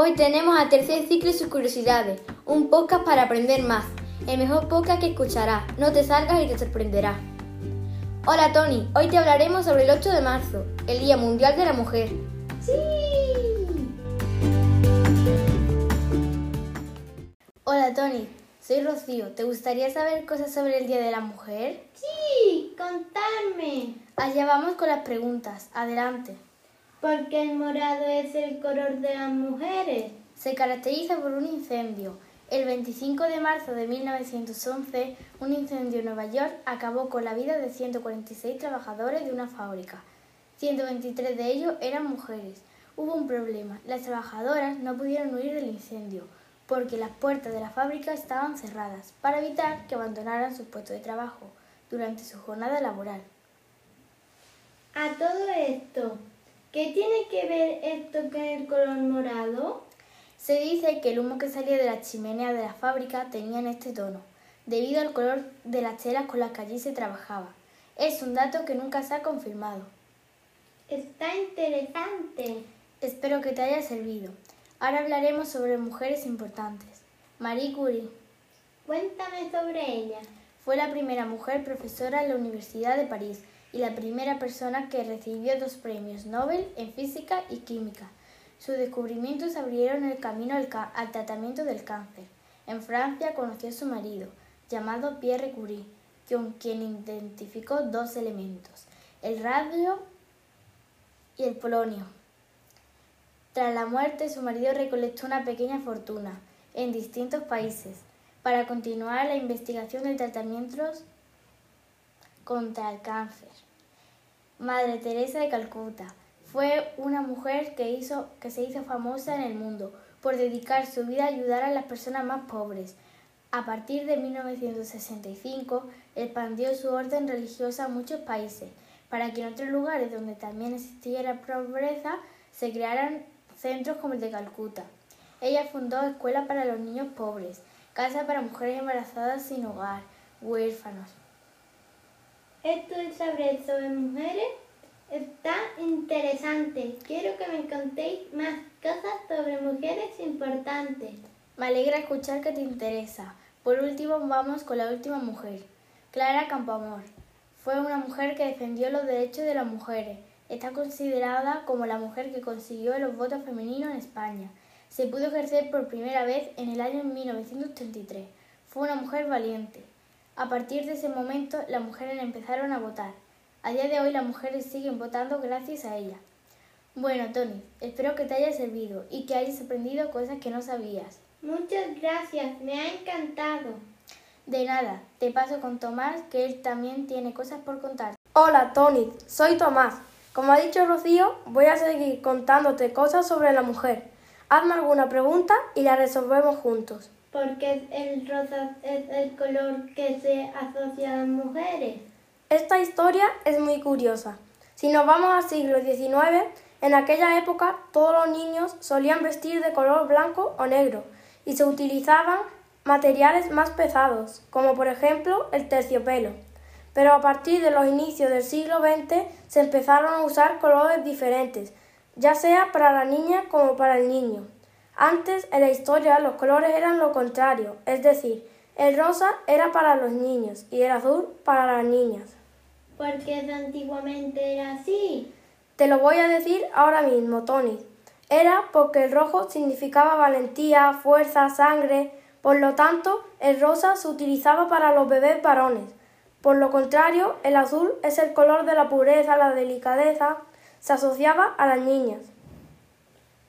Hoy tenemos a tercer ciclo y sus curiosidades, un podcast para aprender más. El mejor podcast que escucharás. No te salgas y te sorprenderá. Hola Tony, hoy te hablaremos sobre el 8 de marzo, el Día Mundial de la Mujer. ¡Sí! Hola Tony, soy Rocío. ¿Te gustaría saber cosas sobre el Día de la Mujer? Sí, contadme. Allá vamos con las preguntas. Adelante. ¿Por qué el morado es el color de las mujeres? Se caracteriza por un incendio. El 25 de marzo de 1911, un incendio en Nueva York acabó con la vida de 146 trabajadores de una fábrica. 123 de ellos eran mujeres. Hubo un problema. Las trabajadoras no pudieron huir del incendio porque las puertas de la fábrica estaban cerradas para evitar que abandonaran su puesto de trabajo durante su jornada laboral. A todo esto, ¿Qué tiene que ver esto con el color morado? Se dice que el humo que salía de la chimenea de la fábrica tenía este tono, debido al color de las telas con las que allí se trabajaba. Es un dato que nunca se ha confirmado. Está interesante. Espero que te haya servido. Ahora hablaremos sobre mujeres importantes. Marie Curie. Cuéntame sobre ella. Fue la primera mujer profesora en la Universidad de París y la primera persona que recibió dos premios Nobel en física y química. Sus descubrimientos abrieron el camino al, tratamiento del cáncer. En Francia conoció a su marido, llamado Pierre Curie, con quien identificó dos elementos, el radio y el polonio. Tras la muerte, su marido recolectó una pequeña fortuna en distintos países para continuar la investigación de tratamientos contra el cáncer. Madre Teresa de Calcuta fue una mujer que, hizo, que se hizo famosa en el mundo por dedicar su vida a ayudar a las personas más pobres. A partir de 1965 expandió su orden religiosa a muchos países, para que en otros lugares donde también existiera pobreza se crearan centros como el de Calcuta. Ella fundó escuelas para los niños pobres, casas para mujeres embarazadas sin hogar, huérfanos, esto es saber sobre mujeres está interesante. Quiero que me contéis más cosas sobre mujeres importantes. Me alegra escuchar que te interesa. Por último, vamos con la última mujer, Clara Campoamor. Fue una mujer que defendió los derechos de las mujeres. Está considerada como la mujer que consiguió los votos femeninos en España. Se pudo ejercer por primera vez en el año 1933. Fue una mujer valiente. A partir de ese momento, las mujeres empezaron a votar. A día de hoy, las mujeres siguen votando gracias a ella. Bueno, Tony, espero que te haya servido y que hayas aprendido cosas que no sabías. Muchas gracias, me ha encantado. De nada, te paso con Tomás, que él también tiene cosas por contar. Hola, Tony, soy Tomás. Como ha dicho Rocío, voy a seguir contándote cosas sobre la mujer. Hazme alguna pregunta y la resolvemos juntos porque el rosa es el color que se asocia a las mujeres. Esta historia es muy curiosa. Si nos vamos al siglo XIX, en aquella época todos los niños solían vestir de color blanco o negro y se utilizaban materiales más pesados, como por ejemplo el terciopelo. Pero a partir de los inicios del siglo XX se empezaron a usar colores diferentes, ya sea para la niña como para el niño. Antes en la historia los colores eran lo contrario, es decir, el rosa era para los niños y el azul para las niñas. ¿Por qué antiguamente era así? Te lo voy a decir ahora mismo, Tony. Era porque el rojo significaba valentía, fuerza, sangre. Por lo tanto, el rosa se utilizaba para los bebés varones. Por lo contrario, el azul es el color de la pureza, la delicadeza. Se asociaba a las niñas.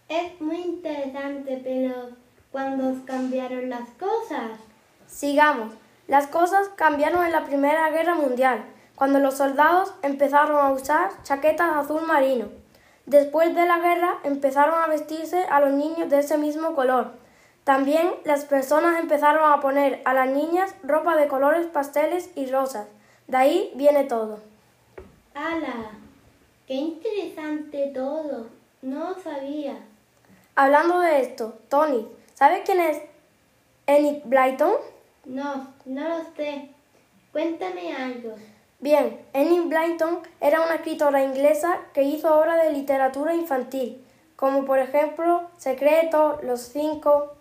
Es muy interesante, pero ¿cuándo cambiaron las cosas? Sigamos. Las cosas cambiaron en la Primera Guerra Mundial, cuando los soldados empezaron a usar chaquetas azul marino. Después de la guerra empezaron a vestirse a los niños de ese mismo color. También las personas empezaron a poner a las niñas ropa de colores pasteles y rosas. De ahí viene todo. ¡Hala! ¡Qué interesante todo! No sabía. Hablando de esto, Tony, ¿sabes quién es Enid Blyton? No, no lo sé. Cuéntame algo. Bien, Enid Blyton era una escritora inglesa que hizo obras de literatura infantil. como por ejemplo Secreto, Los Cinco.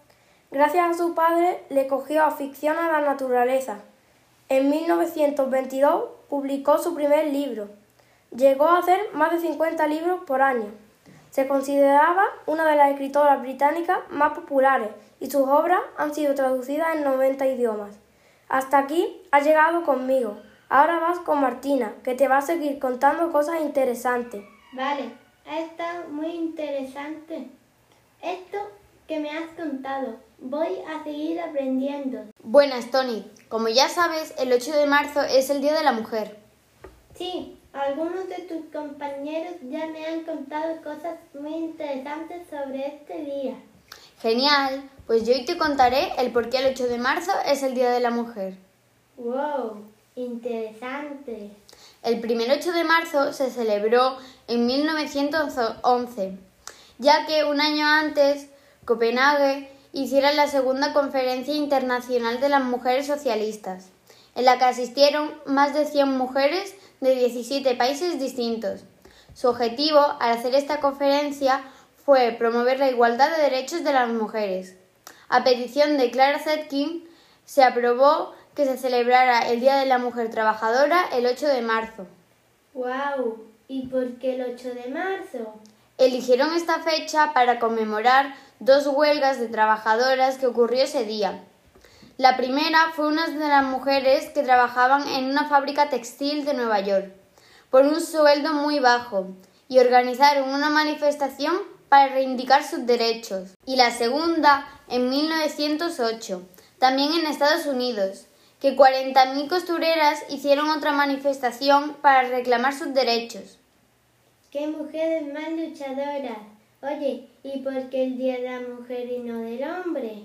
Gracias a su padre le cogió afición a la naturaleza. En 1922 publicó su primer libro. Llegó a hacer más de 50 libros por año. Se consideraba una de las escritoras británicas más populares y sus obras han sido traducidas en 90 idiomas. Hasta aquí ha llegado conmigo. Ahora vas con Martina, que te va a seguir contando cosas interesantes. Vale, ha estado muy interesante. Esto que me has contado, voy a seguir aprendiendo. Buenas, Tony. Como ya sabes, el 8 de marzo es el Día de la Mujer. Sí, algunos de tus compañeros ya me han contado cosas muy interesantes sobre este día. Genial, pues yo hoy te contaré el por qué el 8 de marzo es el Día de la Mujer. ¡Wow! Interesante. El primer 8 de marzo se celebró en 1911, ya que un año antes Copenhague hiciera la segunda Conferencia Internacional de las Mujeres Socialistas, en la que asistieron más de 100 mujeres de 17 países distintos. Su objetivo al hacer esta conferencia fue promover la igualdad de derechos de las mujeres. A petición de Clara Zetkin, se aprobó que se celebrara el Día de la Mujer Trabajadora el 8 de marzo. ¡Wow! ¿Y por qué el 8 de marzo? Eligieron esta fecha para conmemorar dos huelgas de trabajadoras que ocurrió ese día. La primera fue una de las mujeres que trabajaban en una fábrica textil de Nueva York por un sueldo muy bajo y organizaron una manifestación para reivindicar sus derechos. Y la segunda en 1908, también en Estados Unidos, que 40.000 costureras hicieron otra manifestación para reclamar sus derechos. ¡Qué mujeres más luchadoras! Oye, ¿y por qué el Día de la Mujer y no del hombre?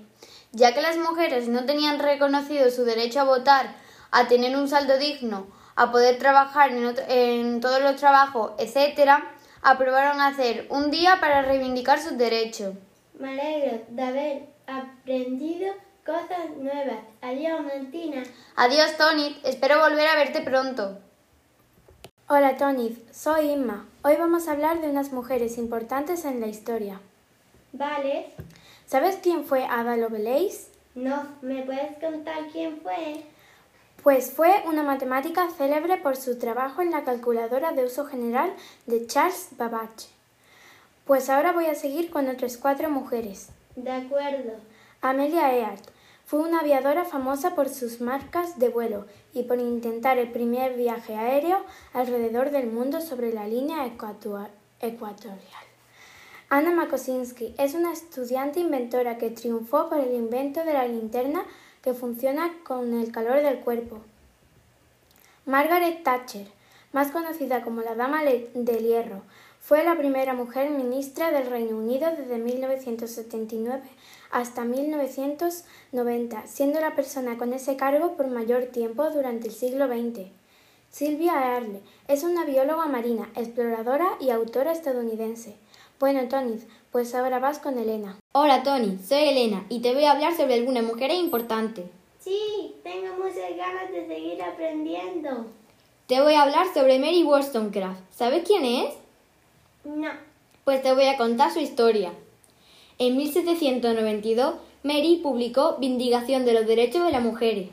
Ya que las mujeres no tenían reconocido su derecho a votar, a tener un saldo digno, a poder trabajar en, en todos los trabajos, etc., aprobaron hacer un día para reivindicar sus derechos. Me alegro de haber aprendido cosas nuevas. Adiós, Martina. Adiós, Tony. Espero volver a verte pronto. Hola, Tony. Soy Inma. Hoy vamos a hablar de unas mujeres importantes en la historia. Vale. ¿Sabes quién fue Ada Lovelace? No, ¿me puedes contar quién fue? Pues fue una matemática célebre por su trabajo en la calculadora de uso general de Charles Babbage. Pues ahora voy a seguir con otras cuatro mujeres. De acuerdo. Amelia Earhart fue una aviadora famosa por sus marcas de vuelo y por intentar el primer viaje aéreo alrededor del mundo sobre la línea ecuatorial. Anna Makosinski es una estudiante inventora que triunfó por el invento de la linterna que funciona con el calor del cuerpo. Margaret Thatcher, más conocida como la Dama del Hierro, fue la primera mujer ministra del Reino Unido desde 1979 hasta 1990, siendo la persona con ese cargo por mayor tiempo durante el siglo XX. Sylvia Earle es una bióloga marina, exploradora y autora estadounidense. Bueno, Tony, pues ahora vas con Elena. Hola, Tony, soy Elena y te voy a hablar sobre algunas mujeres importantes. Sí, tengo muchas ganas de seguir aprendiendo. Te voy a hablar sobre Mary Wollstonecraft. ¿Sabes quién es? No. Pues te voy a contar su historia. En 1792, Mary publicó Vindicación de los Derechos de las Mujeres.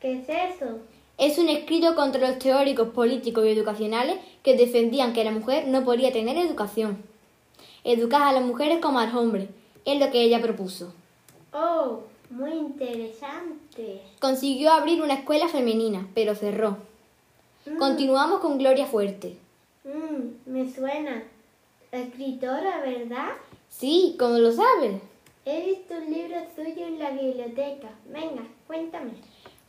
¿Qué es eso? Es un escrito contra los teóricos políticos y educacionales que defendían que la mujer no podía tener educación. Educar a las mujeres como a los hombres, es lo que ella propuso. Oh, muy interesante. Consiguió abrir una escuela femenina, pero cerró. Mm. Continuamos con Gloria Fuerte. Mm, me suena. Escritora, ¿verdad? Sí, ¿cómo lo sabes? He visto un libro suyo en la biblioteca. Venga, cuéntame.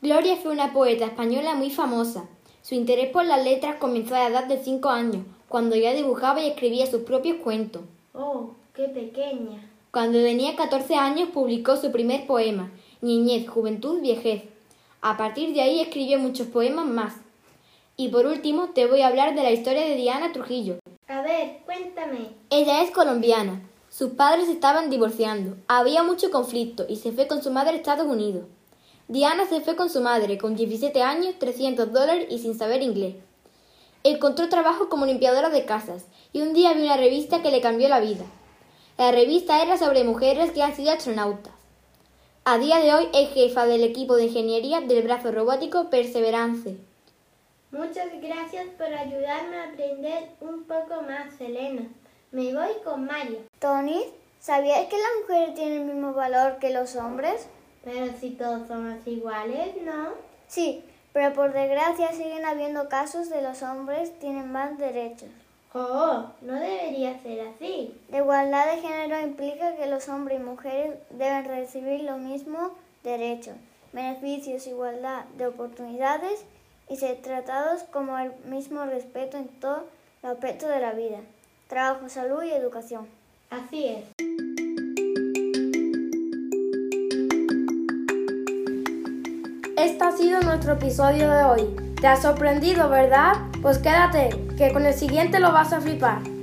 Gloria fue una poeta española muy famosa. Su interés por las letras comenzó a la edad de 5 años, cuando ya dibujaba y escribía sus propios cuentos. Oh, qué pequeña. Cuando tenía 14 años publicó su primer poema, Niñez, Juventud, Viejez. A partir de ahí escribió muchos poemas más. Y por último te voy a hablar de la historia de Diana Trujillo. A ver, cuéntame. Ella es colombiana. Sus padres estaban divorciando. Había mucho conflicto y se fue con su madre a Estados Unidos. Diana se fue con su madre con 17 años, 300 dólares y sin saber inglés. Encontró trabajo como limpiadora de casas y un día vio una revista que le cambió la vida. La revista era sobre mujeres que han sido astronautas. A día de hoy es jefa del equipo de ingeniería del brazo robótico Perseverance. Muchas gracias por ayudarme a aprender un poco más, Elena. Me voy con Mario. Tony, ¿sabías que las mujeres tienen el mismo valor que los hombres? Pero si todos somos iguales, ¿no? Sí, pero por desgracia siguen habiendo casos de los hombres tienen más derechos. Oh, no debería ser así. La igualdad de género implica que los hombres y mujeres deben recibir los mismos derechos, beneficios, igualdad de oportunidades y ser tratados como el mismo respeto en todos los aspectos de la vida, trabajo, salud y educación. Así es. Este ha sido nuestro episodio de hoy. ¿Te ha sorprendido, verdad? Pues quédate, que con el siguiente lo vas a flipar.